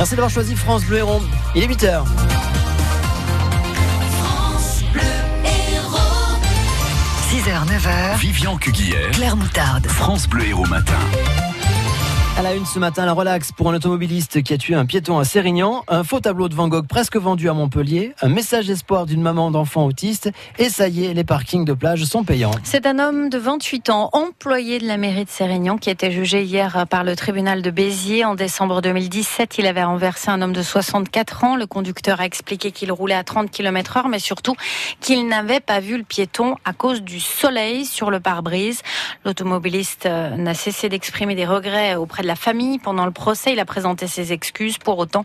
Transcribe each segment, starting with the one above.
Merci d'avoir choisi France Bleu Héros. Il est 8h. France Bleu Héros. 6h, 9h. Vivian Cuguière. Claire Moutarde. France Bleu Héros Matin. À la une ce matin, la relax pour un automobiliste qui a tué un piéton à Sérignan, un faux tableau de Van Gogh presque vendu à Montpellier, un message d'espoir d'une maman d'enfant autiste, et ça y est, les parkings de plage sont payants. C'est un homme de 28 ans, employé de la mairie de Sérignan, qui a été jugé hier par le tribunal de Béziers. En décembre 2017, il avait renversé un homme de 64 ans. Le conducteur a expliqué qu'il roulait à 30 km heure, mais surtout qu'il n'avait pas vu le piéton à cause du soleil sur le pare-brise. L'automobiliste n'a cessé d'exprimer des regrets auprès de la famille. Pendant le procès, il a présenté ses excuses. Pour autant,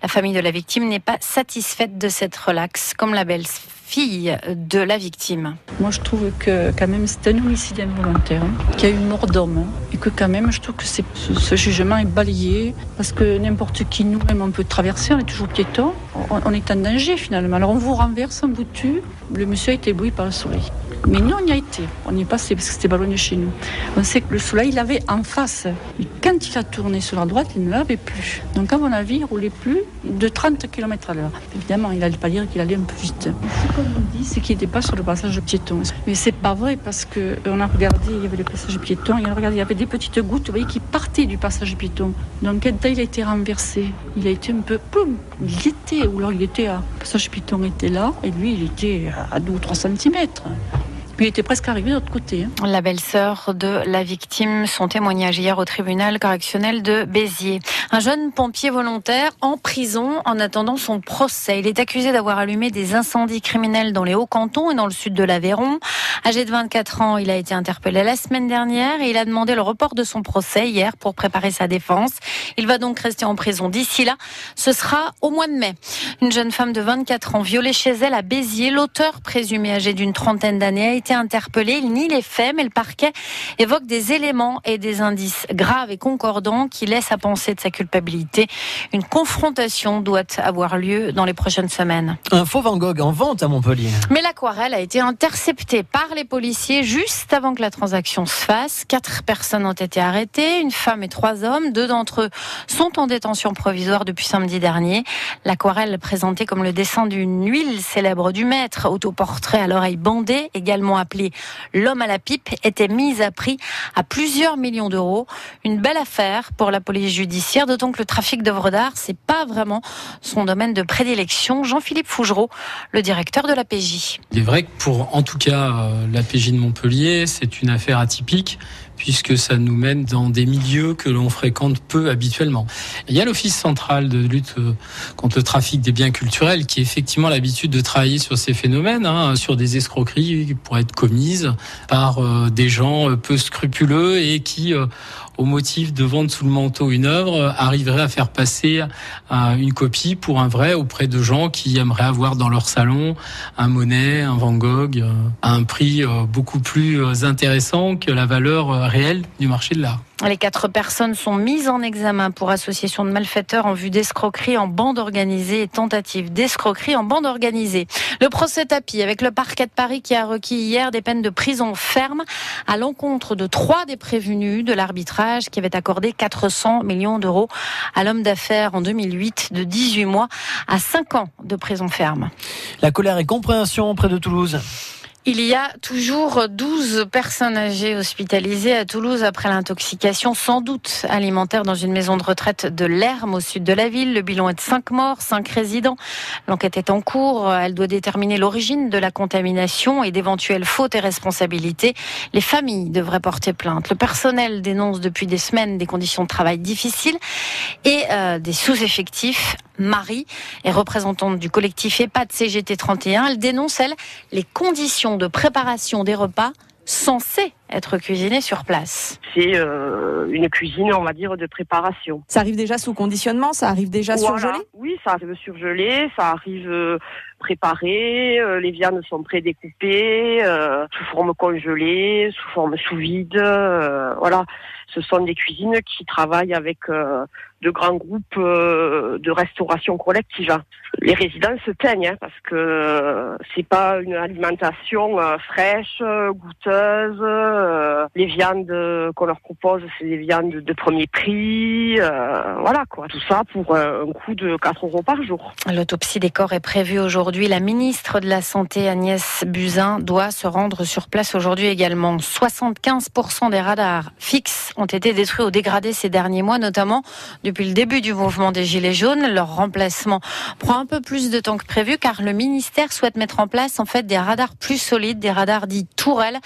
la famille de la victime n'est pas satisfaite de cette relaxe, comme la belle fille de la victime. Moi, je trouve que quand même c'est un homicide involontaire, hein, qu'il y a eu mort d'homme, hein, et que quand même, je trouve que ce, jugement est balayé, parce que n'importe qui nous-mêmes, on peut traverser, on est toujours piéton, on, est en danger finalement. Alors on vous renverse, on vous tue, le monsieur a été ébloui par le soleil. Mais nous, on y a été, on y est passé parce que c'était ballonné chez nous. On sait que le soleil, il l'avait en face. Quand il a tourné sur la droite, il ne l'avait plus. Donc, à mon avis, il roulait plus de 30 km à l'heure. Évidemment, il n'allait pas dire qu'il allait un peu vite. Ce qu'on nous dit, c'est qu'il n'était pas sur le passage piéton. Mais c'est pas vrai parce que on a regardé, il y avait le passage piéton, il y avait des petites gouttes, vous voyez, qui partaient du passage piéton. Donc, quand il a été renversé, il a été un peu, poum, il était, ou alors il était à, le passage piéton était là, et lui, il était à 2 ou 3 cm. Il était presque arrivé de l'autre côté. hein. La belle-sœur de la victime, son témoignage hier au tribunal correctionnel de Béziers. Un jeune pompier volontaire en prison en attendant son procès. Il est accusé d'avoir allumé des incendies criminels dans les Hauts-Cantons et dans le sud de l'Aveyron. Âgé de 24 ans, il a été interpellé la semaine dernière et il a demandé le report de son procès hier pour préparer sa défense. Il va donc rester en prison d'ici là. Ce sera au mois de mai. Une jeune femme de 24 ans violée chez elle à Béziers. L'auteur présumé âgé d'une trentaine d'années a été interpellé. Il nie les faits, mais le parquet évoque des éléments et des indices graves et concordants qui laissent à penser de sa culpabilité. Une confrontation doit avoir lieu dans les prochaines semaines. Un faux Van Gogh en vente à Montpellier. Mais l'aquarelle a été interceptée par les policiers juste avant que la transaction se fasse. Quatre personnes ont été arrêtées, une femme et trois hommes. Deux d'entre eux sont en détention provisoire depuis samedi dernier. L'aquarelle présentée comme le dessin d'une huile célèbre du maître, autoportrait à l'oreille bandée, également appelé l'homme à la pipe, était mise à prix à plusieurs millions d'euros. Une belle affaire pour la police judiciaire, d'autant que le trafic d'œuvres d'art, c'est pas vraiment son domaine de prédilection. Jean-Philippe Fougereau, le directeur de la PJ. Il est vrai que pour, en tout cas, euh, la PJ de Montpellier, c'est une affaire atypique puisque ça nous mène dans des milieux que l'on fréquente peu habituellement. Il y a l'Office central de lutte euh, contre le trafic des biens culturels qui a effectivement l'habitude de travailler sur ces phénomènes, hein, sur des escroqueries qui pourraient être commises par euh, des gens peu scrupuleux et qui, au motif de vendre sous le manteau une œuvre, euh, arriveraient à faire passer euh, une copie pour un vrai auprès de gens qui aimeraient avoir dans leur salon un Monet, un Van Gogh, euh, à un prix beaucoup plus intéressant que la valeur réelle du marché de l'art. Les quatre personnes sont mises en examen pour association de malfaiteurs en vue d'escroquerie en bande organisée et tentative d'escroquerie en bande organisée. Le procès tapis avec le parquet de Paris qui a requis hier des peines de prison ferme à l'encontre de trois des prévenus de l'arbitrage qui avait accordé 400 millions d'euros à l'homme d'affaires en 2008 de 18 mois à 5 ans de prison ferme. La colère et compréhension près de Toulouse. Il y a toujours 12 personnes âgées hospitalisées à Toulouse après l'intoxication sans doute alimentaire dans une maison de retraite de l'Herme au sud de la ville. Le bilan est de 5 morts, 5 résidents. L'enquête est en cours. Elle doit déterminer l'origine de la contamination et d'éventuelles fautes et responsabilités. Les familles devraient porter plainte. Le personnel dénonce depuis des semaines des conditions de travail difficiles et euh, des sous-effectifs. Marie est représentante du collectif EHPAD CGT 31. Elle dénonce, elle, les conditions de préparation des repas censés être cuisinés sur place. C'est euh, une cuisine, on va dire, de préparation. Ça arrive déjà sous conditionnement, ça arrive déjà Voilà. surgelé? Oui, ça arrive surgelé, ça arrive euh, préparé, euh, les viandes sont prédécoupées, euh, sous forme congelée, sous forme sous vide, euh, voilà. Ce sont des cuisines qui travaillent avec de grands groupes de restauration collective. Les résidents se teignent hein, parce que c'est pas une alimentation fraîche, goûteuse. les viandes qu'on leur propose, c'est des viandes de premier prix. voilà quoi, tout ça pour un coût de 4 euros par jour. L'autopsie des corps est prévue aujourd'hui. La ministre de la Santé, Agnès Buzyn, doit se rendre sur place aujourd'hui également. 75% des radars fixes ont été détruits ou dégradés ces derniers mois, notamment depuis le début du mouvement des Gilets jaunes. Leur remplacement prend un peu plus de temps que prévu car le ministère souhaite mettre en place en fait des radars plus solides, des radars dits tourelles,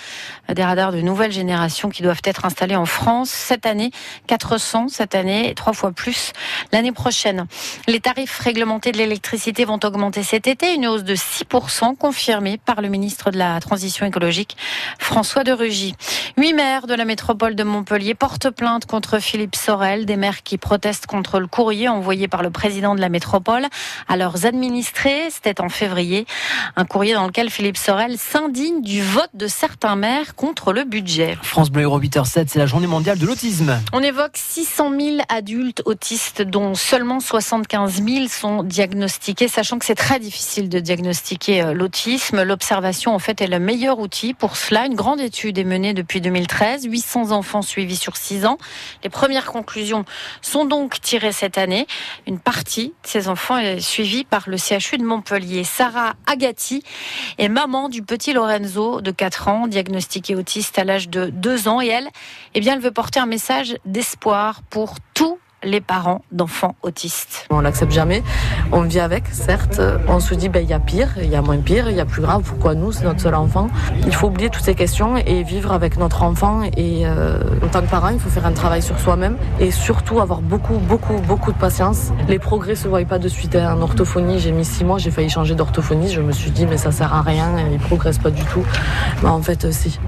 des radars de nouvelle génération qui doivent être installés en France cette année. 400 cette année, trois fois plus l'année prochaine. Les tarifs réglementés de l'électricité vont augmenter cet été, une hausse de 6% confirmée par le ministre de la Transition écologique, François de Rugy. Huit maires de la métropole de Montpellier portent plainte contre Philippe Sorel, des maires qui protestent contre le courrier envoyé par le président de la métropole à leurs administrés. C'était en février. Un courrier dans lequel Philippe Sorel s'indigne du vote de certains maires contre le budget. France Bleu Euro 8h7, c'est la journée mondiale de l'autisme. On évoque 600 000 adultes autistes, dont seulement 75 000 sont diagnostiqués, sachant que c'est très difficile de diagnostiquer euh, l'autisme. L'observation, en fait, est le meilleur outil pour cela. Une grande étude est menée depuis 2013, 800 enfants suivis sur 6 ans. Les premières conclusions sont donc tirées cette année. Une partie de ces enfants est suivie par le CHU de Montpellier. Sarah Agati est maman du petit Lorenzo de 4 ans, diagnostiqué autiste à l'âge de 2 ans. Et elle, eh bien, elle veut porter un message d'espoir pour tous les parents d'enfants autistes. On l'accepte jamais. On vit avec, certes. On se dit, ben, il y a pire, il y a moins pire, il y a plus grave. Pourquoi nous, c'est notre seul enfant? Il faut oublier toutes ces questions et vivre avec notre enfant. Et euh, en tant que parent, il faut faire un travail sur soi-même et surtout avoir beaucoup, beaucoup, beaucoup de patience. Les progrès se voient pas de suite. Hein. En orthophonie, j'ai mis six mois, j'ai failli changer d'orthophonie. Je me suis dit, mais ça sert à rien, il progresse pas du tout. Mais en fait, euh, si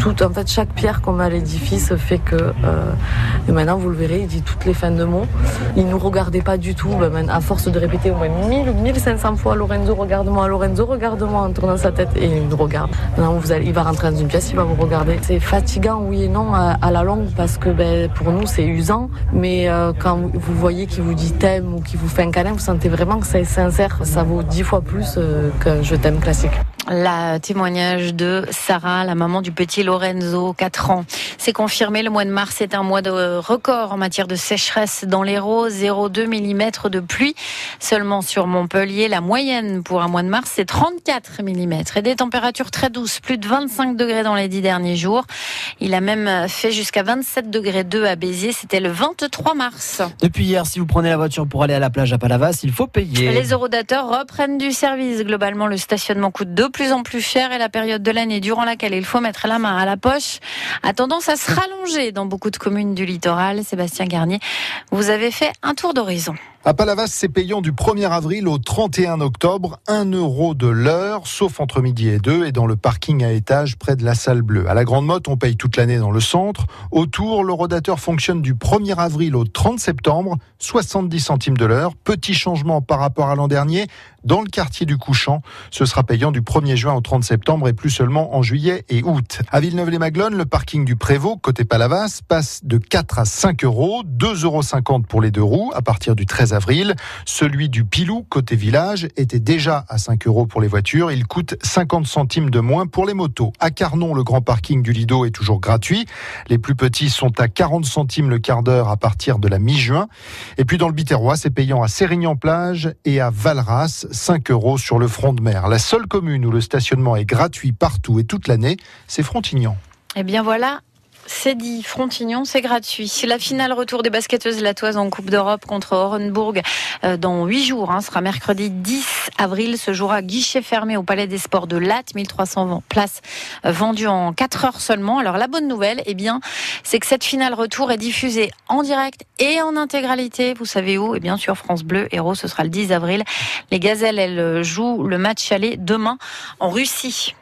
tout, en fait, chaque pierre qu'on met à l'édifice fait que, euh, et maintenant vous le verrez, il dit toutes les fins de mots. Il nous regardait pas du tout, ben, à force de répéter au moins 1000 1500 fois Lorenzo, regarde-moi, Lorenzo, regarde-moi en tournant sa tête et il nous regarde. Maintenant, vous allez, il va rentrer dans une pièce, il va vous regarder. C'est fatigant, oui et non, à, la longue, parce que ben, pour nous, c'est usant, mais euh, quand vous voyez qu'il vous dit t'aime ou qu'il vous fait un câlin, vous sentez vraiment que c'est sincère. Ça vaut dix fois plus euh, que je t'aime classique. La témoignage de Sarah, la maman du petit Lorenzo, 4 ans. C'est confirmé, le mois de mars est un mois de record en matière de sécheresse dans l'Hérault, 0,2 mm de pluie seulement sur Montpellier. La moyenne pour un mois de mars, c'est 34 mm et des températures très douces, plus de 25 degrés dans les dix derniers jours. Il a même fait jusqu'à 27 degrés 2 à Béziers, c'était le 23 mars. Depuis hier, si vous prenez la voiture pour aller à la plage à Palavas, il faut payer. Les eurodateurs reprennent du service. Globalement, le stationnement coûte de plus en plus cher et la période de l'année durant laquelle il faut mettre la main à la poche a tendance à se rallonger dans beaucoup de communes du littoral. Sébastien Garnier, vous avez fait un tour d'horizon. À Palavas, c'est payant du 1er avril au 31 octobre, 1 euro de l'heure, sauf entre midi et 2, et dans le parking à étage près de la salle bleue. À la Grande Motte, on paye toute l'année dans le centre. Autour, le rodateur fonctionne du 1er avril au 30 septembre, 70 centimes de l'heure. Petit changement par rapport à l'an dernier. Dans le quartier du Couchant, ce sera payant du 1er juin au 30 septembre et plus seulement en juillet et août. À Villeneuve-les-Maglones, le parking du Prévost, côté Palavas, passe de 4 à 5 euros, 2,50 euros pour les deux roues à partir du 13 avril. Celui du Pilou, côté village, était déjà à 5 euros pour les voitures. Il coûte 50 centimes de moins pour les motos. À Carnon, le grand parking du Lido est toujours gratuit. Les plus petits sont à 40 centimes le quart d'heure à partir de la mi-juin. Et puis dans le Biterrois, c'est payant à Sérignan-Plage et à Valras, 5 euros sur le front de mer. La seule commune où le stationnement est gratuit partout et toute l'année, c'est Frontignan. Eh bien voilà, c'est dit, Frontignon, c'est gratuit. La finale retour des basketteuses latoises en Coupe d'Europe contre Orenbourg euh, dans 8 jours. Hein, sera mercredi 10 avril. Ce jouera guichet fermé au Palais des Sports de Latte. 1300 places euh, vendues en 4 heures seulement. Alors la bonne nouvelle, eh bien, c'est que cette finale retour est diffusée en direct et en intégralité. Vous savez où? Eh bien sur France Bleu. Héros, ce sera le 10 avril. Les Gazelles, elles jouent le match aller demain en Russie.